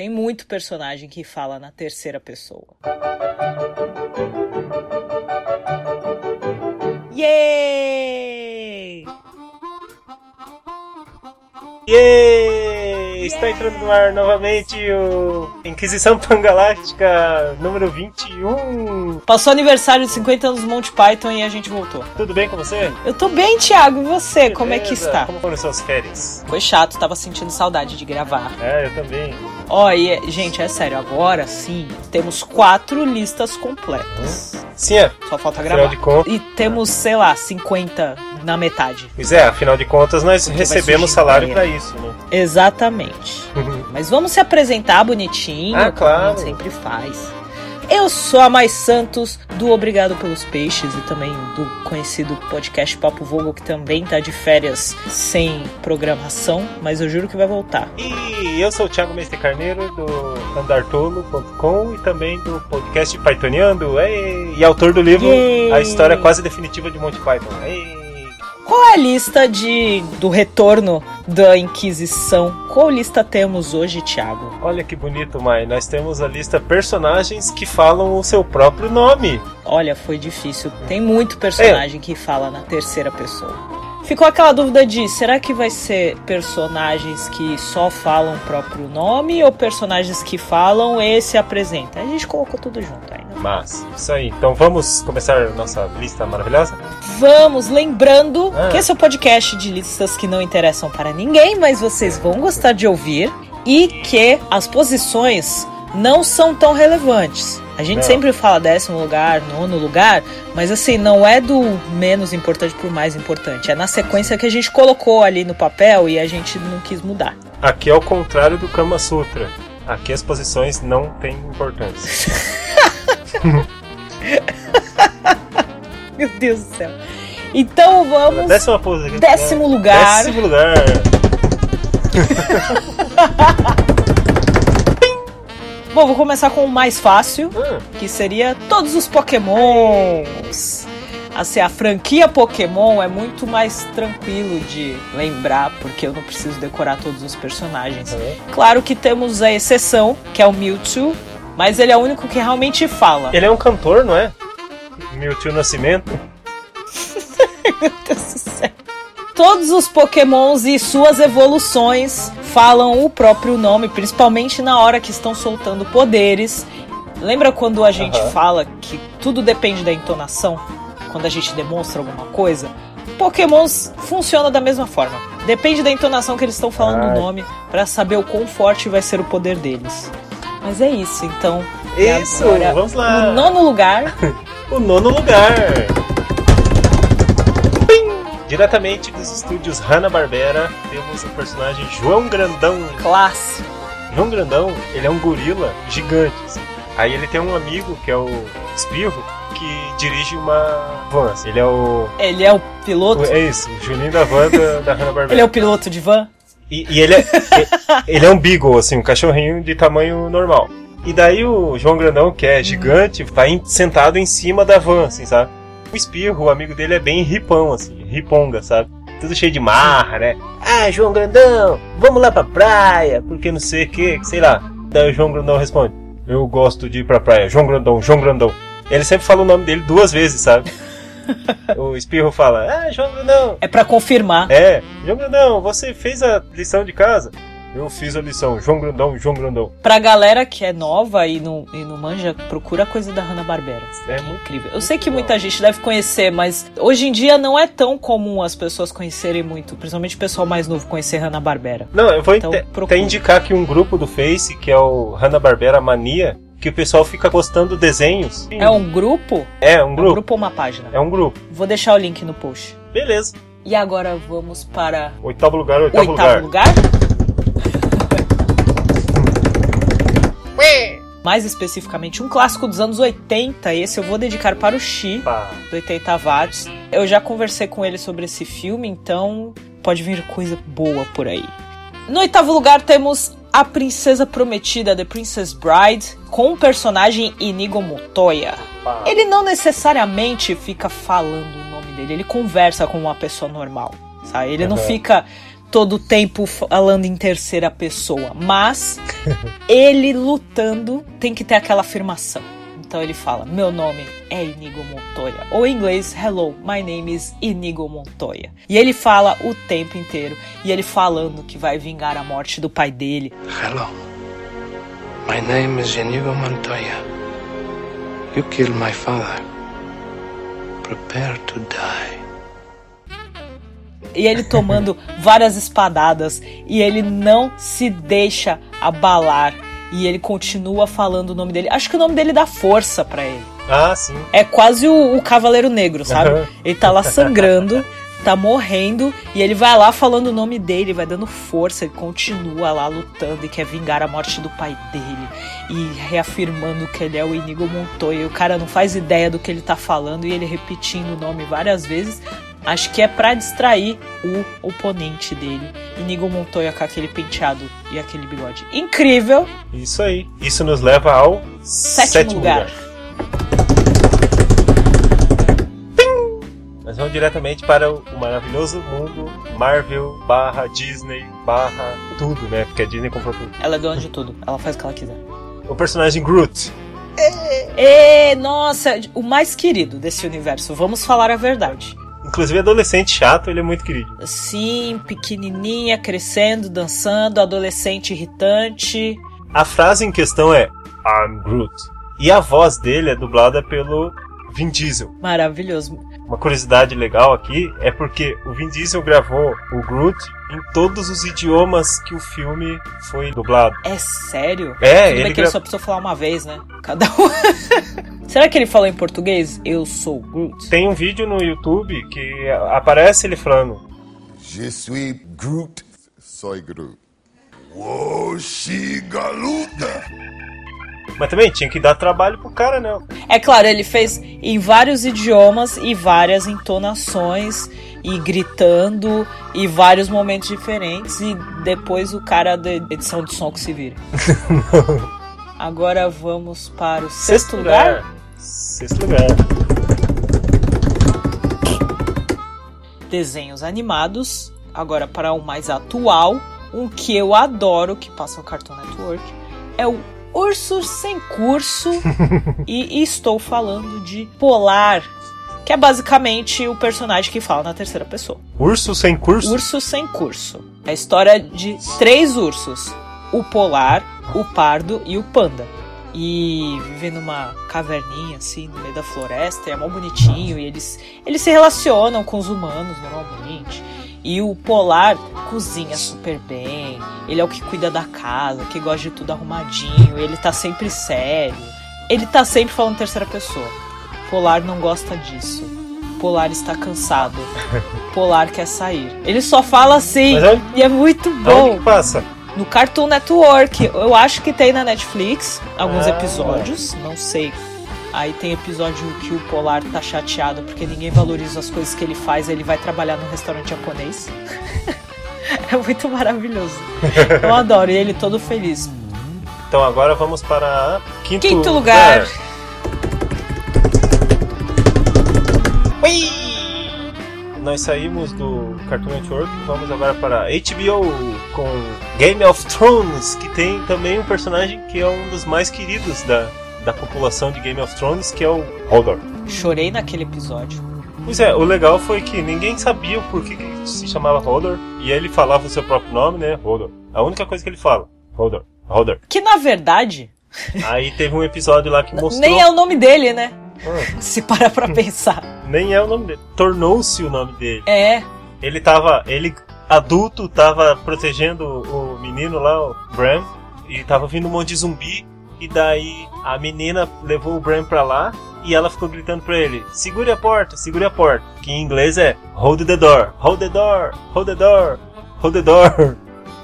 Tem muito personagem que fala na terceira pessoa. Yay! Yay! Está entrando no ar novamente o Inquisição Pangaláctica número 21. Passou aniversário de 50 anos do Monty Python e a gente voltou. Tudo bem com você? Eu tô bem, Thiago. E você? Como é que Beleza? está? Como foram suas férias? Foi chato, tava sentindo saudade de gravar. É, eu também. Ó, e, é- gente, é sério, agora sim, temos quatro listas completas. Sim, é. Só falta Afinal gravar. de contas. E temos, sei lá, 50 na metade. Pois é, afinal de contas, nós Porque recebemos salário inteira. pra isso, né? Exatamente. Mas vamos se apresentar bonitinho, Ah, claro. sempre faz. Eu sou a Mais Santos, do Obrigado pelos Peixes e também do conhecido podcast Papo Vogo, que também tá de férias sem programação, mas eu juro que vai voltar. E eu sou o Thiago Mestre Carneiro, do andartolo.com e também do podcast Pythoniando, ei, e autor do livro Yay! A História Quase Definitiva de Monty Python. Ei. Qual é a lista de do retorno da Inquisição? Qual lista temos hoje, Thiago? Olha que bonito, Mai. Nós temos a lista personagens que falam o seu próprio nome. Olha, foi difícil. Tem muito personagem que fala na terceira pessoa. Ficou aquela dúvida de será que vai ser personagens que só falam o próprio nome ou personagens que falam e se apresentam? A gente colocou tudo junto ainda. Mas, isso aí. Então vamos começar nossa lista maravilhosa? Vamos, lembrando Ah. que esse é o podcast de listas que não interessam para ninguém, mas vocês vão gostar de ouvir e que as posições não são tão relevantes. A gente Não. sempre fala décimo lugar, nono lugar, mas assim, não é do menos importante pro mais importante. É na sequência que a gente colocou ali no papel e a gente não quis mudar. Aqui é o contrário do Kama Sutra. Aqui as posições não têm importância. Meu Deus do céu. Então vamos. Décima posição. Décimo lugar. Décimo lugar. Bom, vou começar com o mais fácil. Ah, que seria todos os Pokémons. Assim, a franquia Pokémon é muito mais tranquilo de lembrar, porque eu não preciso decorar todos os personagens. Claro que temos a exceção, que é o Mewtwo, mas ele é o único que realmente fala. Ele é um cantor, não é? Mewtwo Nascimento. Meu Deus do céu. Todos os Pokémons e suas evoluções falam o próprio nome, principalmente na hora que estão soltando poderes. Lembra quando a gente Aham. fala que tudo depende da entonação? Quando a gente demonstra alguma coisa? Pokémons funciona da mesma forma. Depende da entonação que eles estão falando Ai. o nome pra saber o quão forte vai ser o poder deles. Mas é isso, então. Isso, vamos lá. No nono lugar, O nono lugar. Diretamente dos estúdios Hanna-Barbera, temos o personagem João Grandão. clássico. João Grandão, ele é um gorila gigante. assim. Aí ele tem um amigo, que é o Espirro, que dirige uma van. assim. Ele é o... Ele é o piloto. É isso, o Juninho da van da, da Hanna-Barbera. Ele é o piloto de van. E, e ele, é, ele é um beagle, assim, um cachorrinho de tamanho normal. E daí o João Grandão, que é gigante, tá em- sentado em cima da van, assim, sabe? O Espirro, o amigo dele, é bem ripão, assim, riponga, sabe? Tudo cheio de marra, né? Ah, João Grandão, vamos lá pra praia, porque não sei o que, sei lá. Daí o João Grandão responde, eu gosto de ir pra praia, João Grandão, João Grandão. Ele sempre fala o nome dele duas vezes, sabe? o Espirro fala, ah, João Grandão, É pra confirmar. é, João Grandão, você fez a lição de casa? Eu fiz a lição, João Grandão, João Grandão. Pra galera que é nova e não, e não manja, procura coisa da Hanna-Barbera. É muito incrível. Eu sei que muita gente deve conhecer, mas hoje em dia não é tão comum as pessoas conhecerem muito, principalmente o pessoal mais novo conhecer Hanna-Barbera. Não, eu vou Então, até- indicar aqui um grupo do Face, que é o Hanna-Barbera Mania, que o pessoal fica postando desenhos. É um grupo? É, um É um grupo. grupo ou uma página? É um grupo. Vou deixar o link no post. Beleza. E agora vamos para Oitavo lugar, oitavo, oitavo lugar. lugar. Mais especificamente, um clássico dos anos 80. E esse eu vou dedicar para o Xi. Do 80 watts. Eu já conversei com ele sobre esse filme, então pode vir coisa boa por aí. No oitavo lugar temos A Princesa Prometida, The Princess Bride, com o personagem Inigo Montoya. Ele não necessariamente fica falando o nome dele, ele conversa com uma pessoa normal, sabe? Ele não Uhum. fica todo o tempo falando em terceira pessoa, mas ele lutando tem que ter aquela afirmação. Então ele fala: Meu nome é Inigo Montoya. Ou em inglês, Hello, my name is Inigo Montoya. E ele fala o tempo inteiro. E ele falando que vai vingar a morte do pai dele. Hello, my name is Inigo Montoya. You killed my father. Prepare to die. E ele tomando várias espadadas. E ele não se deixa abalar e ele continua falando o nome dele. Acho que o nome dele dá força para ele. Ah, sim. É quase o, o Cavaleiro Negro, sabe? ele tá lá sangrando, tá morrendo, e ele vai lá falando o nome dele, vai dando força, ele continua lá lutando e quer vingar a morte do pai dele. E reafirmando que ele é o Inigo Montoya. E o cara não faz ideia do que ele tá falando e ele repetindo o nome várias vezes, Acho que é para distrair o oponente dele. Inigo Montoya com aquele penteado e aquele bigode. Incrível! Isso aí. Isso nos leva ao sétimo, sétimo lugar. lugar. Nós vamos diretamente para o maravilhoso mundo Marvel barra Disney barra tudo, né? Porque a Disney comprou tudo. Ela é dona de tudo. Ela faz o que ela quiser. O personagem Groot. É, nossa, o mais querido desse universo. Vamos falar a verdade. Inclusive, adolescente chato, ele é muito querido. Sim, pequenininha, crescendo, dançando, adolescente irritante. A frase em questão é I'm Groot. E a voz dele é dublada pelo Vin Diesel. Maravilhoso. Uma curiosidade legal aqui é porque o Vin Diesel gravou o Groot em todos os idiomas que o filme foi dublado. É sério? É, Tudo ele, que gra... ele só precisou falar uma vez, né? Cada um. Será que ele falou em português? Eu sou Groot. Tem um vídeo no YouTube que aparece ele falando. Je suis Groot. Soy Groot. Woshi Galuta. Mas também tinha que dar trabalho pro cara, né? É claro, ele fez em vários idiomas e várias entonações e gritando e vários momentos diferentes e depois o cara da edição de som que se vira. Agora vamos para o sexto, sexto lugar. lugar. Sexto lugar. Desenhos animados. Agora para o mais atual, um que eu adoro que passa no Cartoon Network é o Urso Sem Curso. e estou falando de Polar, que é basicamente o personagem que fala na terceira pessoa. Urso Sem Curso? Urso Sem Curso. É a história de três ursos: o Polar, o Pardo e o Panda. E vivem numa caverninha assim no meio da floresta, é mó bonitinho, e eles, eles se relacionam com os humanos normalmente. E o Polar cozinha super bem. Ele é o que cuida da casa, que gosta de tudo arrumadinho. Ele tá sempre sério. Ele tá sempre falando terceira pessoa. Polar não gosta disso. Polar está cansado. Polar quer sair. Ele só fala assim é... e é muito bom. que passa? No Cartoon Network. Eu acho que tem na Netflix alguns ah, episódios. Não sei Aí tem episódio que o Polar tá chateado porque ninguém valoriza as coisas que ele faz, ele vai trabalhar num restaurante japonês. é muito maravilhoso. Eu adoro, e ele todo feliz. Então agora vamos para quinto, quinto lugar. lugar. Nós saímos do Cartoon Network e vamos agora para HBO com Game of Thrones, que tem também um personagem que é um dos mais queridos da, da população de Game of Thrones, que é o Hodor. Chorei naquele episódio. Pois é, o legal foi que ninguém sabia o porquê que se chamava Hodor, e ele falava o seu próprio nome, né? Hodor. A única coisa que ele fala, Hodor, Hodor. Que na verdade. Aí teve um episódio lá que mostrou. Nem é o nome dele, né? Hum. Se parar pra pensar. Nem é o nome dele. Tornou-se o nome dele. É. Ele tava. Ele, adulto, tava protegendo o menino lá, o Bram, e tava vindo um monte de zumbi. E daí a menina levou o Bran pra lá e ela ficou gritando pra ele: segure a porta, segure a porta. Que em inglês é hold the door, hold the door, hold the door, hold the door.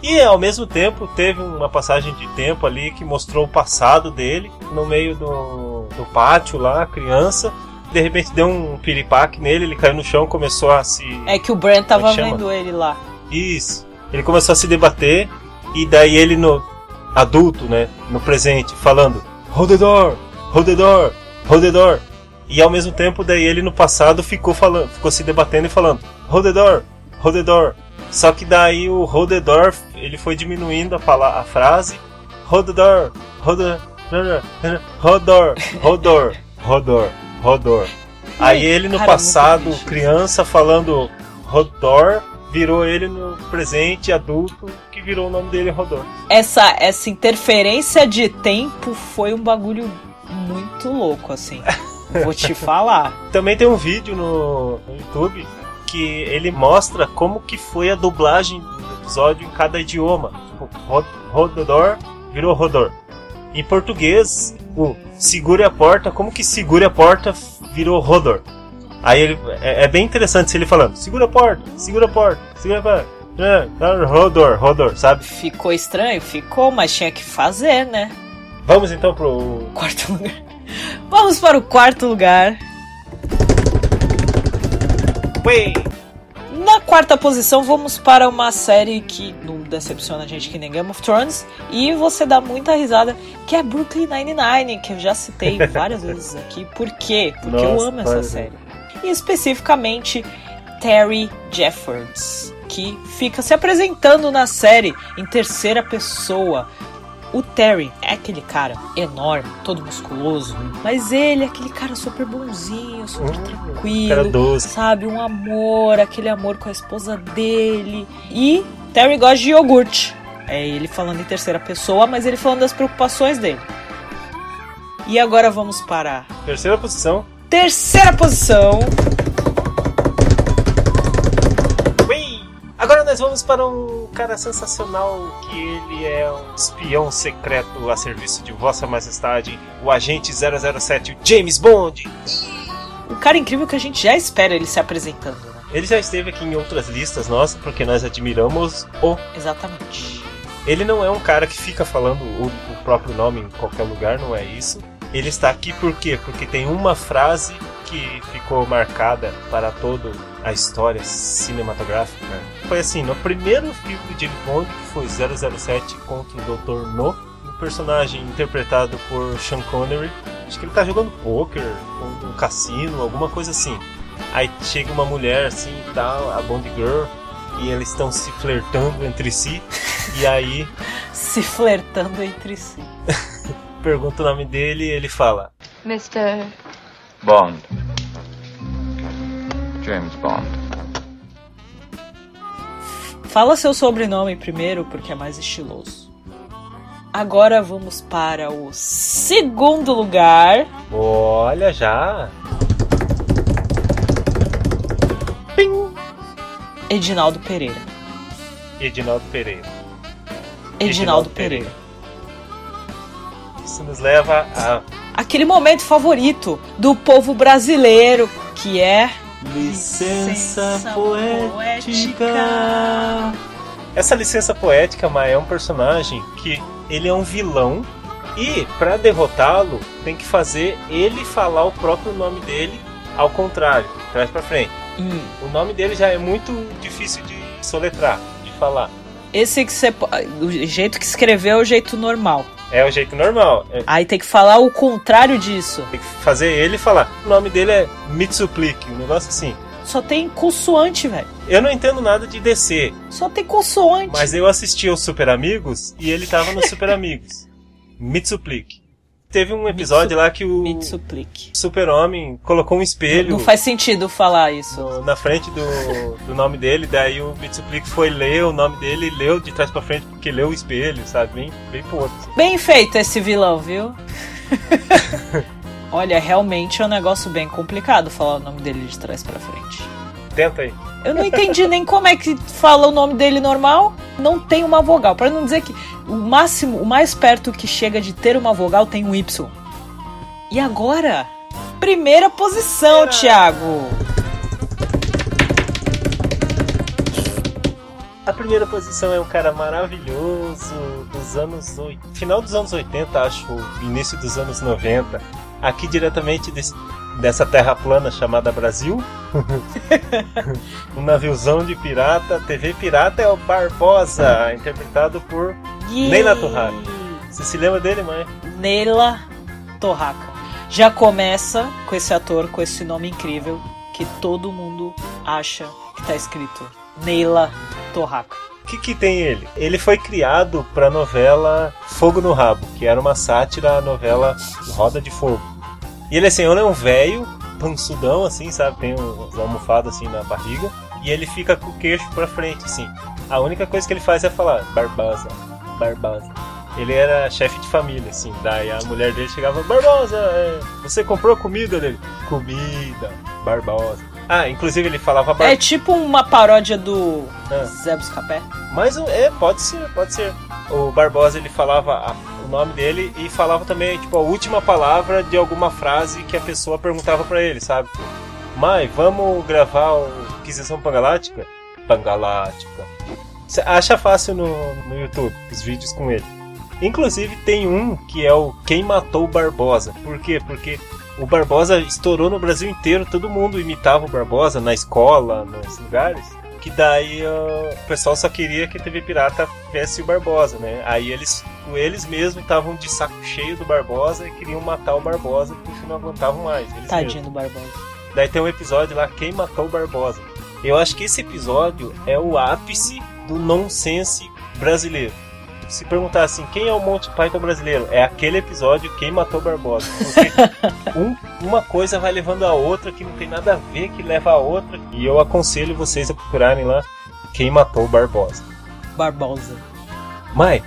E ao mesmo tempo teve uma passagem de tempo ali que mostrou o passado dele no meio do, do pátio lá, criança. De repente deu um piripaque nele, ele caiu no chão, começou a se. É que o Bran tava vendo ele lá. Isso. Ele começou a se debater e daí ele no adulto, né, no presente, falando Hold the door, hold the door, hold the door. E ao mesmo tempo, daí ele no passado ficou falando, ficou se debatendo e falando Hold the door, hold the door, Só que daí o Rodedorf, ele foi diminuindo a, pala- a frase. Rodedor, Rodor, Rodor, Rodor, Rodor, Rodor. Aí ele no cara, passado, criança, falando Rodor, virou ele no presente, adulto, que virou o nome dele Rodor. Essa, essa interferência de tempo foi um bagulho muito louco, assim. Vou te falar. Também tem um vídeo no, no YouTube que ele mostra como que foi a dublagem do episódio em cada idioma. Tipo, Ro- Rodor virou Rodor. Em português, o segure a porta, como que segure a porta virou Rodor. Aí ele, é, é bem interessante se ele falando, segura a porta, segura a porta, segura a porta. É, tá, Rodor, Rodor, sabe? Ficou estranho? Ficou, mas tinha que fazer, né? Vamos então pro Quarto lugar. Vamos para o quarto lugar. Way. Na quarta posição, vamos para uma série que não decepciona a gente que nem Game of Thrones. E você dá muita risada, que é Brooklyn Nine-Nine, que eu já citei várias vezes aqui. Por quê? Porque eu Nossa, amo essa série. E especificamente Terry Jeffords, que fica se apresentando na série em terceira pessoa. O Terry é aquele cara enorme, todo musculoso, mas ele é aquele cara super bonzinho, super Hum, tranquilo sabe? Um amor, aquele amor com a esposa dele. E Terry gosta de iogurte. É ele falando em terceira pessoa, mas ele falando das preocupações dele. E agora vamos para a Terceira posição. Terceira posição. Ui! Agora nós vamos para um cara sensacional que ele é um espião secreto a serviço de Vossa Majestade, o agente 007, o James Bond. O cara incrível que a gente já espera ele se apresentando, né? Ele já esteve aqui em outras listas nossas porque nós admiramos o. Exatamente. Ele não é um cara que fica falando o, o próprio nome em qualquer lugar, não é isso. Ele está aqui por quê? Porque tem uma frase que ficou marcada para toda a história cinematográfica. Foi assim, no primeiro filme do James Bond, que foi 007 contra o Dr. No, um personagem interpretado por Sean Connery, acho que ele tá jogando poker, ou um cassino, alguma coisa assim. Aí chega uma mulher assim e tal, a Bond Girl, e eles estão se flertando entre si, e aí Se flertando entre si. pergunta o nome dele e ele fala: Mr. Bond. James Bond. Fala seu sobrenome primeiro, porque é mais estiloso. Agora vamos para o segundo lugar. Olha já! Edinaldo Pereira. Edinaldo Pereira. Edinaldo, Edinaldo Pereira. Isso nos leva a Aquele momento favorito do povo brasileiro, que é. licença poética. Essa licença poética, Maia, é um personagem que ele é um vilão e para derrotá-lo tem que fazer ele falar o próprio nome dele ao contrário, traz para frente. Hum, O nome dele já é muito difícil de soletrar, de falar. esse que você. O jeito que escreveu é o jeito normal. É o jeito normal. É, Aí tem que falar o contrário disso. tem que fazer ele falar. O nome dele é Mitsuplik, um negócio assim. Só tem consoante, velho. Eu não entendo nada de DC, Só tem consoante. mas eu assisti aos Super Amigos e ele tava nos Super Amigos. Mitsuplik. Teve um episódio lá que o Mitsuplique. Super-Homem colocou um espelho Não faz sentido falar isso. no- na frente do, do nome dele, daí o Mitsuplik foi ler o nome dele e leu de trás pra frente porque leu o espelho, sabe? Bem, bem assim. Bem feito esse vilão, viu? Olha, realmente é um negócio bem complicado falar o nome dele de trás pra frente. Tenta aí. Eu não entendi nem como é que fala o nome dele normal. Não tem uma vogal. Pra não dizer que o máximo, o mais perto que chega de ter uma vogal tem um Y. E agora? Primeira posição, Thiago. A primeira posição é um cara maravilhoso dos anos 80, final dos anos 80, acho, início dos anos 90. Aqui diretamente desse- dessa terra plana chamada Brasil. um naviozão de pirata, TV pirata é o Barbosa, interpretado por Yay! Neila Torraca. Você se lembra dele, mãe? Neila Torraca. Já começa com esse ator, com esse nome incrível, que todo mundo acha que tá escrito Neila torraca. O que, que tem ele? Ele foi criado pra novela Fogo no Rabo, que era uma sátira à novela Roda de Fogo. E ele assim, ele é um velho, pansudão assim, sabe? Tem um, uma almofada assim na barriga. E ele fica com o queixo pra frente, assim. A única coisa que ele faz é falar Barbosa, Barbosa. Ele era chefe de família, assim. Daí a mulher dele chegava, Barbosa, é, você comprou comida dele? Comida, Barbosa. Ah, inclusive ele falava Bar... É tipo uma paródia do Ah. Zé Buscapé. Mas é, pode ser, pode ser. O Barbosa ele falava a- o nome dele e falava também, tipo, a última palavra de alguma frase que a pessoa perguntava pra ele, sabe? Mãe, vamos gravar o Inquisição Pangalática? Pangalática. Acha fácil no, no YouTube os vídeos com ele. Inclusive tem um que é o Quem Matou o Barbosa. Por quê? Porque o Barbosa estourou no Brasil inteiro, todo mundo imitava o Barbosa na escola, nos lugares. Que daí ó, o pessoal só queria que a TV Pirata tivesse o Barbosa, né? Aí eles, eles mesmos estavam de saco cheio do Barbosa e queriam matar o Barbosa porque não aguentavam mais. Tadinho mesmos. do Barbosa. Daí tem um episódio lá, Quem Matou o Barbosa. Eu acho que esse episódio é o ápice do nonsense brasileiro. Se perguntar assim, quem é o Monty Python brasileiro? É aquele episódio, Quem Matou o Barbosa. Porque um- uma coisa vai levando a outra que não tem nada a ver, que leva a outra. E eu aconselho vocês a procurarem lá Quem Matou o Barbosa. Barbosa. Mai,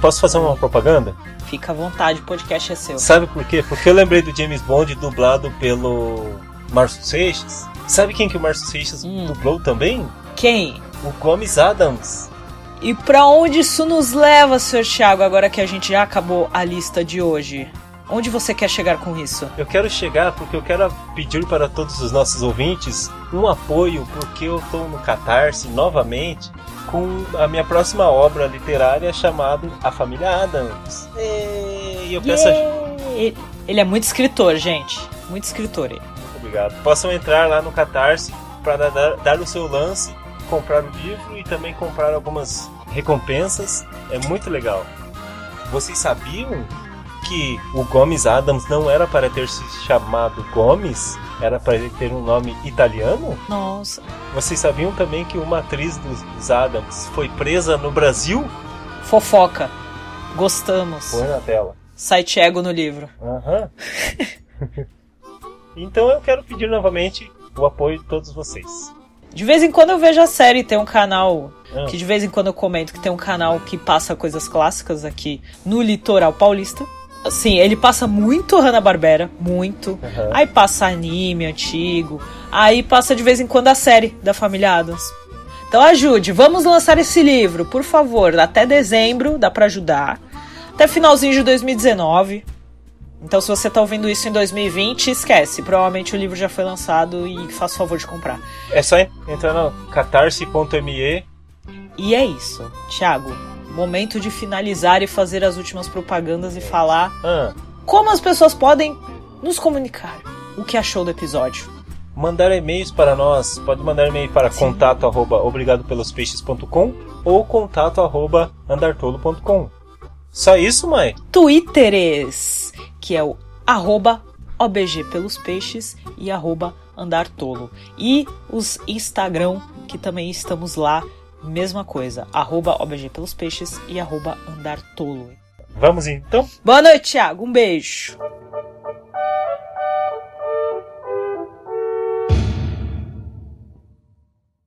posso fazer uma propaganda? Fica à vontade, o podcast é seu. Sabe por quê? Porque eu lembrei do James Bond dublado pelo Márcio Seixas. Sabe quem que o Márcio Seixas Hum. dublou também? Quem? O Gomes Adams. E pra onde isso nos leva, Sr. Thiago, agora que a gente já acabou a lista de hoje? Onde você quer chegar com isso? Eu quero chegar porque eu quero pedir para todos os nossos ouvintes um apoio, porque eu estou no Catarse novamente com a minha próxima obra literária chamada A Família Adams. E eu peço Ele é muito escritor, gente. Muito escritor ele. Muito obrigado. Possam entrar lá no Catarse para dar, dar o seu lance, comprar o livro e também comprar algumas recompensas. É muito legal. Vocês sabiam que o Gomes Adams não era para ter se chamado Gomes? Era para ele ter um nome italiano? Nossa. Vocês sabiam também que uma atriz dos, Adams foi presa no Brasil? Fofoca. Gostamos. Põe na tela. Site ego no livro. Aham. então eu quero pedir novamente o apoio de todos vocês. De vez em quando eu vejo a série, tem um canal Ah. que de vez em quando eu comento que tem um canal que passa coisas clássicas aqui no litoral paulista. Assim, ele passa muito Hanna-Barbera, muito. Aham. Aí passa anime antigo. Aí passa de vez em quando a série da família Adams. Então ajude, vamos lançar esse livro, por favor, até dezembro, dá pra ajudar. Até finalzinho de 2019. Então se você tá ouvindo isso em 2020, esquece, provavelmente o livro já foi lançado e faça o favor de comprar. É só en- entrar no catarse.me. E é isso. Thiago, momento de finalizar e fazer as últimas propagandas e falar Ah, como as pessoas podem nos comunicar o que achou do episódio. mandar e-mails para nós. Pode mandar e-mail para contato arroba obrigadopelospeixes.com ou contato arroba andartolo.com. Só isso, mãe? Twitteres, que é o arroba OBG pelos peixes e arroba andartolo. E os Instagram, que também estamos lá, mesma coisa, arroba OBG pelos peixes e arroba andartolo. Vamos então? Boa noite, Thiago. Um beijo.